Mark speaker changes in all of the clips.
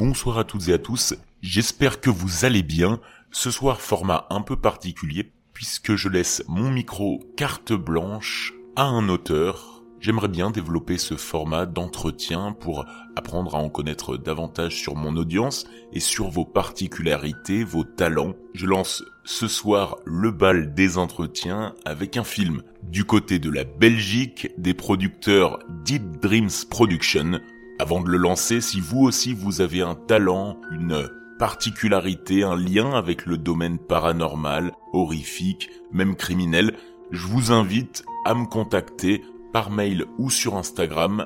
Speaker 1: bonsoir à toutes et à tous, j'espère que vous allez bien. Ce soir format un peu particulier puisque je laisse mon micro carte blanche à un auteur. J'aimerais bien développer ce format d'entretien pour apprendre à en connaître davantage sur mon audience et sur vos particularités, vos talents. Je lance ce soir le bal des entretiens avec un film du côté de la Belgique des producteurs Deep Dreams Production. Avant de le lancer, si vous aussi vous avez un talent, une particularité, un lien avec le domaine paranormal, horrifique, même criminel, je vous invite à me contacter par mail ou sur Instagram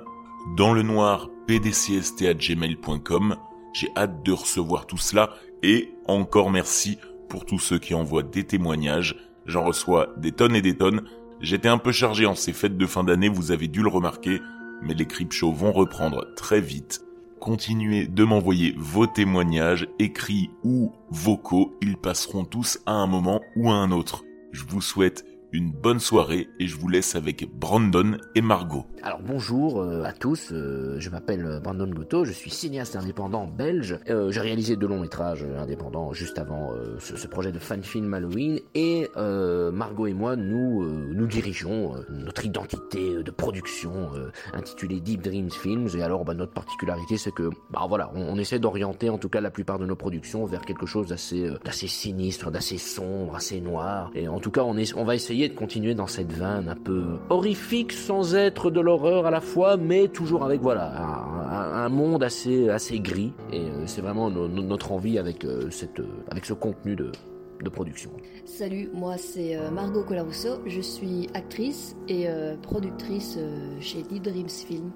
Speaker 1: dans le noir pdcst@gmail.com. J'ai hâte de recevoir tout cela et encore merci pour tous ceux qui envoient des témoignages. J'en reçois des tonnes et des tonnes. J'étais un peu chargé en ces fêtes de fin d'année, vous avez dû le remarquer, mais les Shows vont reprendre très vite. Continuez de m'envoyer vos témoignages, écrits ou vocaux, ils passeront tous à un moment ou à un autre. Je vous souhaite une bonne soirée et je vous laisse avec Brandon et Margot.
Speaker 2: Alors bonjour euh, à tous, euh, je m'appelle euh, Brandon Goto, je suis cinéaste indépendant belge. J'ai réalisé deux longs métrages indépendants juste avant ce, projet de fan film Halloween. Et Margot et moi nous dirigeons notre identité de production intitulée Deep Dreams Films. Et alors bah, notre particularité c'est que bah voilà on, essaie d'orienter en tout cas la plupart de nos productions vers quelque chose d'assez sinistre, d'assez sombre, assez noir. Et en tout cas on, on va essayer de continuer dans cette veine un peu horrifique sans être de l'horreur à la fois, mais toujours avec voilà un, monde assez assez gris. Et euh, c'est vraiment notre envie avec euh, cette euh, avec ce contenu de de production.
Speaker 3: Salut, moi c'est Margot Colarusso, je suis actrice et productrice chez Deep Dreams Film.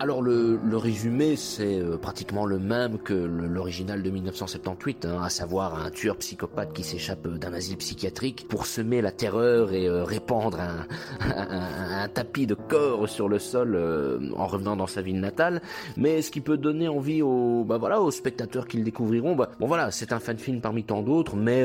Speaker 2: Alors le, résumé, c'est euh, pratiquement le même que l'original de 1978, hein, à savoir un tueur psychopathe qui s'échappe d'un asile psychiatrique pour semer la terreur et euh, répandre un, tapis de corps sur le sol euh, en revenant dans sa ville natale. Mais ce qui peut donner envie aux, bah voilà, aux spectateurs qui le découvriront, bah, bon voilà, c'est un fan film parmi tant d'autres, mais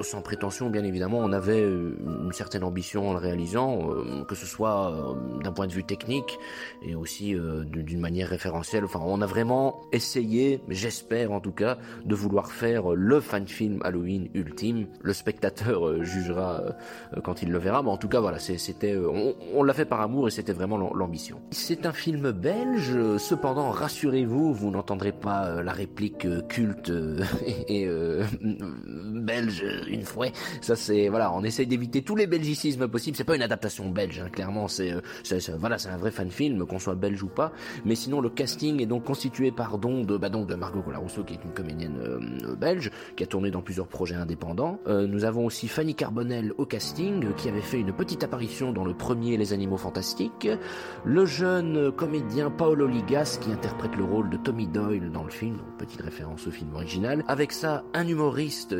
Speaker 2: sans prétention, bien évidemment, on avait une certaine ambition en le réalisant, que ce soit d'un point de vue technique et aussi euh, d'une manière référentielle. Enfin, on a vraiment essayé, j'espère en tout cas, de vouloir faire le fan film Halloween ultime. Le spectateur euh, jugera euh, quand il le verra, mais en tout cas, voilà, c'était, on, l'a fait par amour et c'était vraiment l'ambition. C'est un film belge, cependant, rassurez-vous, vous, n'entendrez pas la réplique culte et, belge une fois. Ça, c'est voilà, on essaye d'éviter tous les belgicismes possibles. C'est pas une adaptation belge, hein, clairement. C'est, voilà, c'est un vrai fan film, qu'on soit belge ou pas. Mais sinon, le casting est donc constitué par don de, bah donc de Margot Colarousseau, qui est une comédienne euh, belge, qui a tourné dans plusieurs projets indépendants. Euh, nous avons aussi Fanny Carbonel au casting, qui avait fait une petite apparition dans le premier Les Animaux Fantastiques. Le jeune comédien Paolo Ligas, qui interprète le rôle de Tommy Doyle dans le film, petite référence au film original. Avec ça, un humoriste,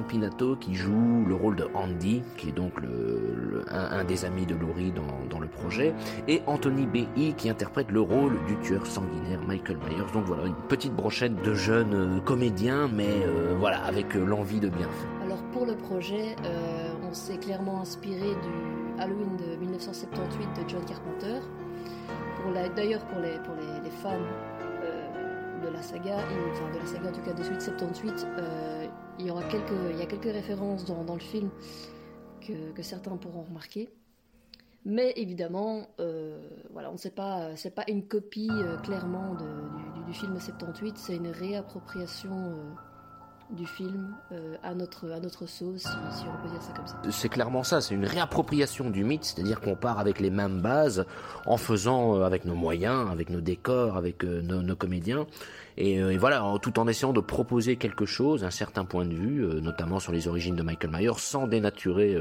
Speaker 2: Spampinato, qui joue le rôle de Andy, qui est donc le, un, des amis de Laurie dans, le projet. Et Anthony B.I., qui interprète le rôle du tueur sanguinaire Michael Myers. Donc voilà, une petite brochette de jeunes euh, comédiens, mais euh, voilà, avec euh, l'envie de bien faire.
Speaker 3: Alors pour le projet, on s'est clairement inspiré du Halloween de 1978 de John Carpenter. D'ailleurs, pour, les, pour les, fans de la saga, enfin de la saga en tout cas de suite 78, il y aura quelques, il y a quelques références dans, le film que, que certains pourront remarquer. Mais évidemment, euh, voilà, on sait pas, c'est pas une copie euh, clairement du, film 78, c'est une réappropriation euh, du film à notre à sauce, si, on peut dire ça comme ça.
Speaker 2: C'est clairement ça, c'est une réappropriation du mythe, c'est-à-dire qu'on part avec les mêmes bases, en faisant avec nos moyens, avec nos décors, avec nos, comédiens. Et, voilà, tout en essayant de proposer quelque chose, un certain point de vue, notamment sur les origines de Michael Myers, sans dénaturer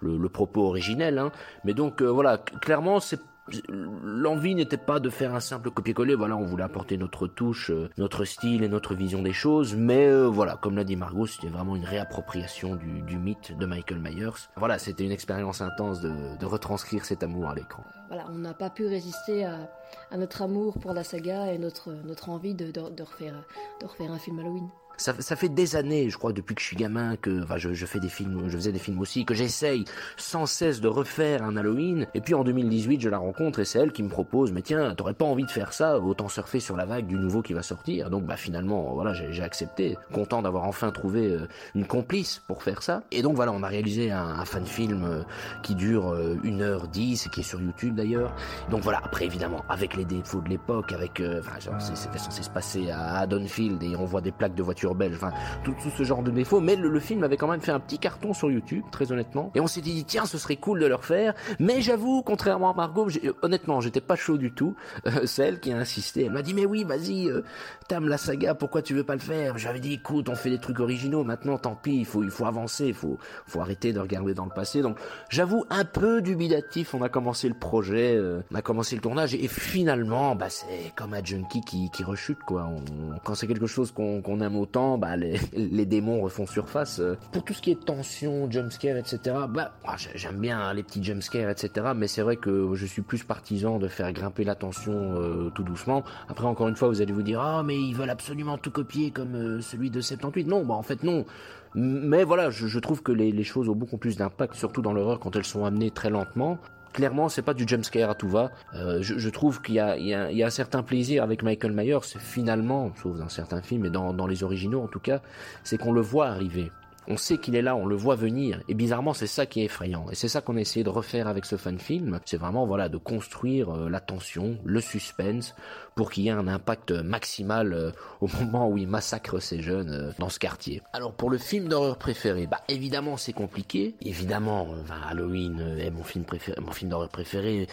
Speaker 2: le, propos originel. Hein. Mais donc euh, voilà, clairement, c'est L'envie n'était pas de faire un simple copier-coller, voilà, on voulait apporter notre touche, euh, notre style et notre vision des choses, mais euh, voilà, comme l'a dit Margot, c'était vraiment une réappropriation du, mythe de Michael Myers. Voilà, c'était une expérience intense de, retranscrire cet amour à l'écran.
Speaker 3: Voilà, on n'a pas pu résister à, notre amour pour la saga et notre, notre envie de, refaire, de refaire un film Halloween.
Speaker 2: Ça, fait des années, je crois, depuis que je suis gamin, que enfin, je, fais des films, je faisais des films aussi, que j'essaye sans cesse de refaire un Halloween. Et puis en 2018, je la rencontre et c'est elle qui me propose, mais tiens, t'aurais pas envie de faire ça Autant surfer sur la vague du nouveau qui va sortir. Donc bah finalement, voilà, j'ai accepté, content d'avoir enfin trouvé euh, une complice pour faire ça. Et donc voilà, on a réalisé un, un fan film euh, qui dure 1h10 et qui est sur YouTube d'ailleurs. Donc voilà, après évidemment, avec les défauts de l'époque, avec, euh, enfin, c'était censé se passer à Haddonfield et on voit des plaques de voitures belge, enfin tout, ce genre de défauts. Mais le, film avait quand même fait un petit carton sur YouTube, très honnêtement. Et on s'est dit tiens, ce serait cool de le refaire. Mais j'avoue, contrairement à Margot, honnêtement, j'étais pas chaud du tout. Euh, c'est elle qui a insisté. Elle m'a dit mais oui, vas-y, euh, la saga, pourquoi tu veux pas le faire? J'avais dit écoute, on fait des trucs originaux. Maintenant, tant pis, il faut il faut avancer, il faut faut arrêter de regarder dans le passé. Donc j'avoue un peu dubitatif. On a commencé le projet, euh, on a commencé le tournage et, finalement, bah c'est comme un junkie qui, qui rechute quoi. quand c'est quelque chose qu'on aime autant bah, les, démons refont surface. Pour tout ce qui est tension, jumpscare, etc., bah, ah, j'aime bien hein, les petits jumpscares, etc., mais c'est vrai que je suis plus partisan de faire grimper la tension euh, tout doucement. Après, encore une fois, vous allez vous dire, ah, mais ils veulent absolument tout copier comme euh, celui de 78. Non, bah, en fait, non. Mais voilà, je, trouve que les, les, choses ont beaucoup plus d'impact, surtout dans l'horreur quand elles sont amenées très lentement clairement, c'est pas du jumpscare à tout va. Euh, je, trouve qu'il y, y, y a, un certain plaisir avec Michael Myers, finalement, sauf dans certains films, et dans les originaux en tout cas, c'est qu'on le voit arriver. On sait qu'il est là, on le voit venir, et bizarrement c'est ça qui est effrayant. Et c'est ça qu'on a essayé de refaire avec ce fan film. C'est vraiment voilà de construire euh, la tension, le suspense, pour qu'il y ait un impact maximal euh, au moment où il massacre ces jeunes euh, dans ce quartier. Alors pour le film d'horreur préféré, bah évidemment c'est compliqué. Évidemment, Halloween est mon film préféré, mon film d'horreur préféré.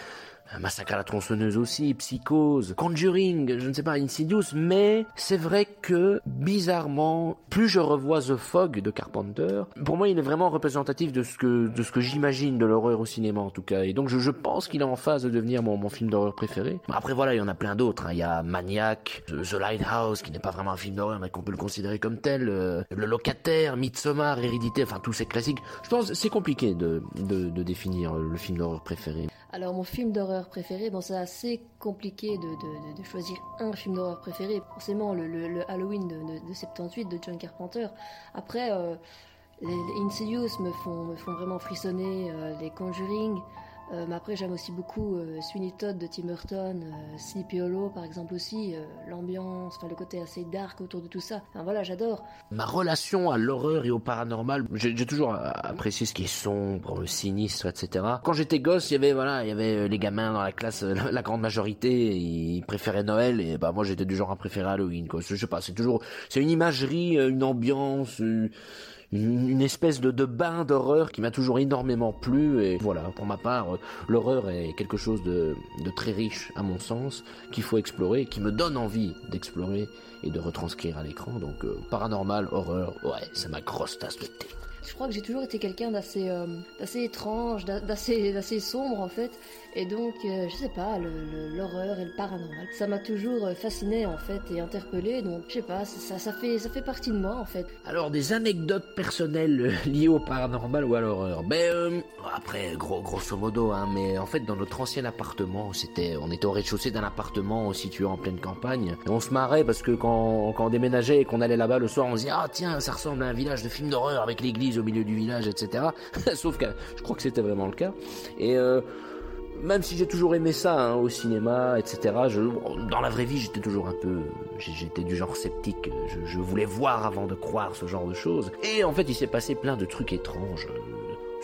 Speaker 2: Massacre à la tronçonneuse aussi, Psychose, Conjuring, je ne sais pas, Insidious, mais c'est vrai que, bizarrement, plus je revois The Fog de Carpenter, pour moi il est vraiment représentatif de ce que, de ce que j'imagine de l'horreur au cinéma en tout cas, et donc je, pense qu'il est en phase de devenir mon, mon film d'horreur préféré. Après voilà, il y en a plein d'autres, hein. il y a Maniac, The Lighthouse, qui n'est pas vraiment un film d'horreur, mais qu'on peut le considérer comme tel, euh, Le Locataire, Midsommar, Hérédité, enfin tous ces classiques. Je pense c'est compliqué de, de, de définir le film d'horreur préféré.
Speaker 3: Alors mon film d'horreur préféré, bon c'est assez compliqué de, choisir un film d'horreur préféré. Forcément le, Halloween de, 78 de John Carpenter. Après, euh, les, Insidious me font, me font vraiment frissonner, euh, les Conjuring, euh, mais après, j'aime aussi beaucoup euh, Sweeney Todd de Tim Burton, euh, Sleepy Hollow par exemple aussi, l'ambiance, enfin le côté assez dark autour de tout ça. Enfin voilà, j'adore.
Speaker 2: Ma relation à l'horreur et au paranormal, j'ai toujours apprécié ce qui est sombre, sinistre, etc. Quand j'étais gosse, il y avait voilà, il y avait les gamins dans la classe, la, grande majorité, ils préféraient Noël et bah moi j'étais du genre à préférer Halloween. Quoi. Je sais pas, c'est toujours, c'est une imagerie, une ambiance espèce de, de bain d'horreur qui m'a toujours énormément plu. Et voilà, pour ma part, l'horreur est quelque chose de, de très riche à mon sens, qu'il faut explorer, qui me donne envie d'explorer et de retranscrire à l'écran. Donc euh, paranormal, horreur, ouais, c'est ma grosse tasse de thé.
Speaker 3: Je crois que j'ai toujours été quelqu'un d'assez euh, d'assez étrange, d'assez d'assez sombre en fait. Et donc, euh, je sais pas, l'horreur et le paranormal, ça m'a toujours euh, fasciné en fait et interpellé. Donc, je sais pas, ça, ça, fait, ça fait partie de moi en fait.
Speaker 2: Alors, des anecdotes personnelles liées au paranormal ou à l'horreur? Ben, après, gros, grosso modo, hein, mais en fait, dans notre ancien appartement, c'était, on était au rez-de-chaussée d'un appartement situé en pleine campagne. Et on se marrait parce que quand, quand on déménageait et qu'on allait là-bas le soir, on se disait, ah tiens, ça ressemble à un village de film d'horreur avec l'église au milieu du village, etc. Sauf que je crois que c'était vraiment le cas. Et euh, même si j'ai toujours aimé ça hein, au cinéma, etc. Je, dans la vraie vie, j'étais toujours un peu, j'étais du genre sceptique. Je, je, voulais voir avant de croire ce genre de choses. Et en fait, il s'est passé plein de trucs étranges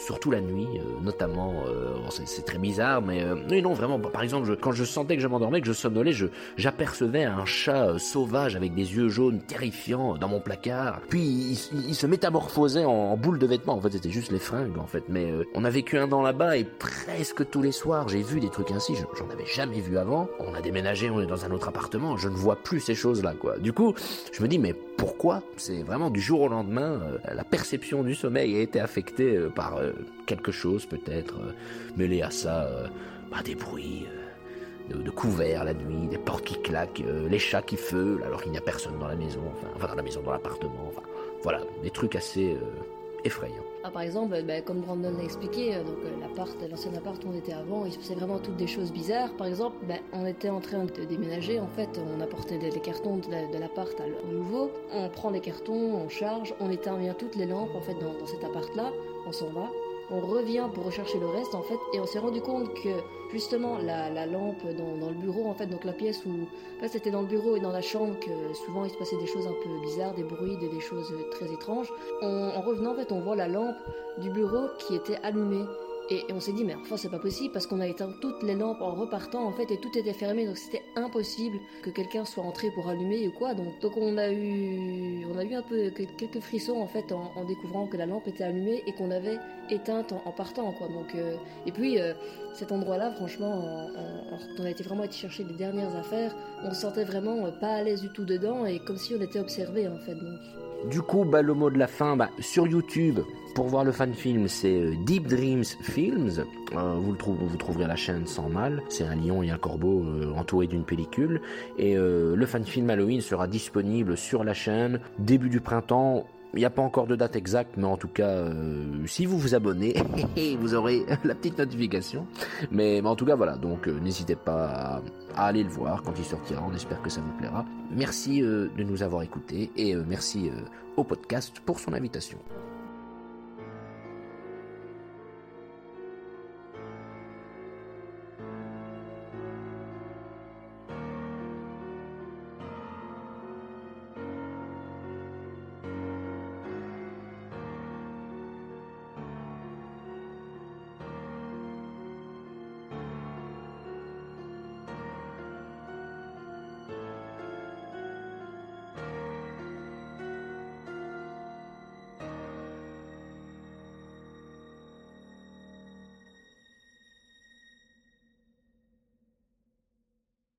Speaker 2: surtout la nuit, euh, notamment. Euh, c'est très bizarre, mais euh, non, vraiment. Par exemple, quand je sentais que je m'endormais, que je somnolais, j'apercevais un chat sauvage avec des yeux jaunes terrifiants dans mon placard. Puis il, se métamorphosait en, boule de vêtements. En fait, c'était juste les fringues, en fait. Mais on a vécu un an là-bas et presque tous les soirs, j'ai vu des trucs ainsi. J'en avais jamais vu avant. On a déménagé, on est dans un autre appartement. Je ne vois plus ces choses-là, quoi. Du coup, je me dis, mais pourquoi C'est vraiment du jour au lendemain, la perception du sommeil a été affectée par quelque chose peut-être euh, mêlé à ça, euh, bah, des bruits euh, de, couverts la nuit, des portes qui claquent, les chats qui feulent alors qu'il n'y a personne dans la maison, enfin, dans la maison, dans l'appartement, enfin voilà, des trucs assez
Speaker 3: Ah, par exemple, bah, comme Brandon l'a expliqué, euh, euh, l'ancien appart où on était avant, il se passait vraiment toutes des choses bizarres. Par exemple, bah, on était en train de déménager, en fait, on apportait des, cartons de, de l'appart au nouveau, on prend les cartons, on charge, on éteint bien toutes les lampes en fait dans, dans cet appart-là, on s'en va, on revient pour rechercher le reste en fait et on s'est rendu compte que justement la, la lampe dans, le bureau en fait donc la pièce où c'était dans le bureau et dans la chambre que souvent il se passait des choses un peu bizarres des bruits des, choses très étranges. En revenant en fait on voit la lampe du bureau qui était allumée et, on s'est dit mais enfin c'est pas possible parce qu'on a éteint toutes les lampes en repartant en fait et tout était fermé donc c'était impossible que quelqu'un soit entré pour allumer ou quoi. Donc donc on a eu on a eu un peu quelques frissons en fait en, découvrant que la lampe était allumée et qu'on avait éteinte en, en, partant quoi. Donc euh, et puis euh, cet endroit là franchement en, on a été vraiment été chercher les dernières affaires. On se sentait vraiment euh, pas à l'aise du tout dedans et comme si on était observé en fait. Donc
Speaker 2: du coup, bah, le mot de la fin, bah, sur YouTube, pour voir le fan film, c'est euh, Deep Dreams Films. Euh, vous, trouverez la chaîne sans mal. C'est un lion et un corbeau euh, entouré d'une pellicule. Et le fan film Halloween sera disponible sur la chaîne début du printemps. Il n'y a pas encore de date exacte, mais en tout cas, euh, si vous vous abonnez, vous aurez la petite notification. Mais, en tout cas, voilà. Donc, euh, n'hésitez pas à, à, aller le voir quand il sortira. On espère que ça vous plaira. Merci euh, de nous avoir écoutés et merci au podcast pour son invitation.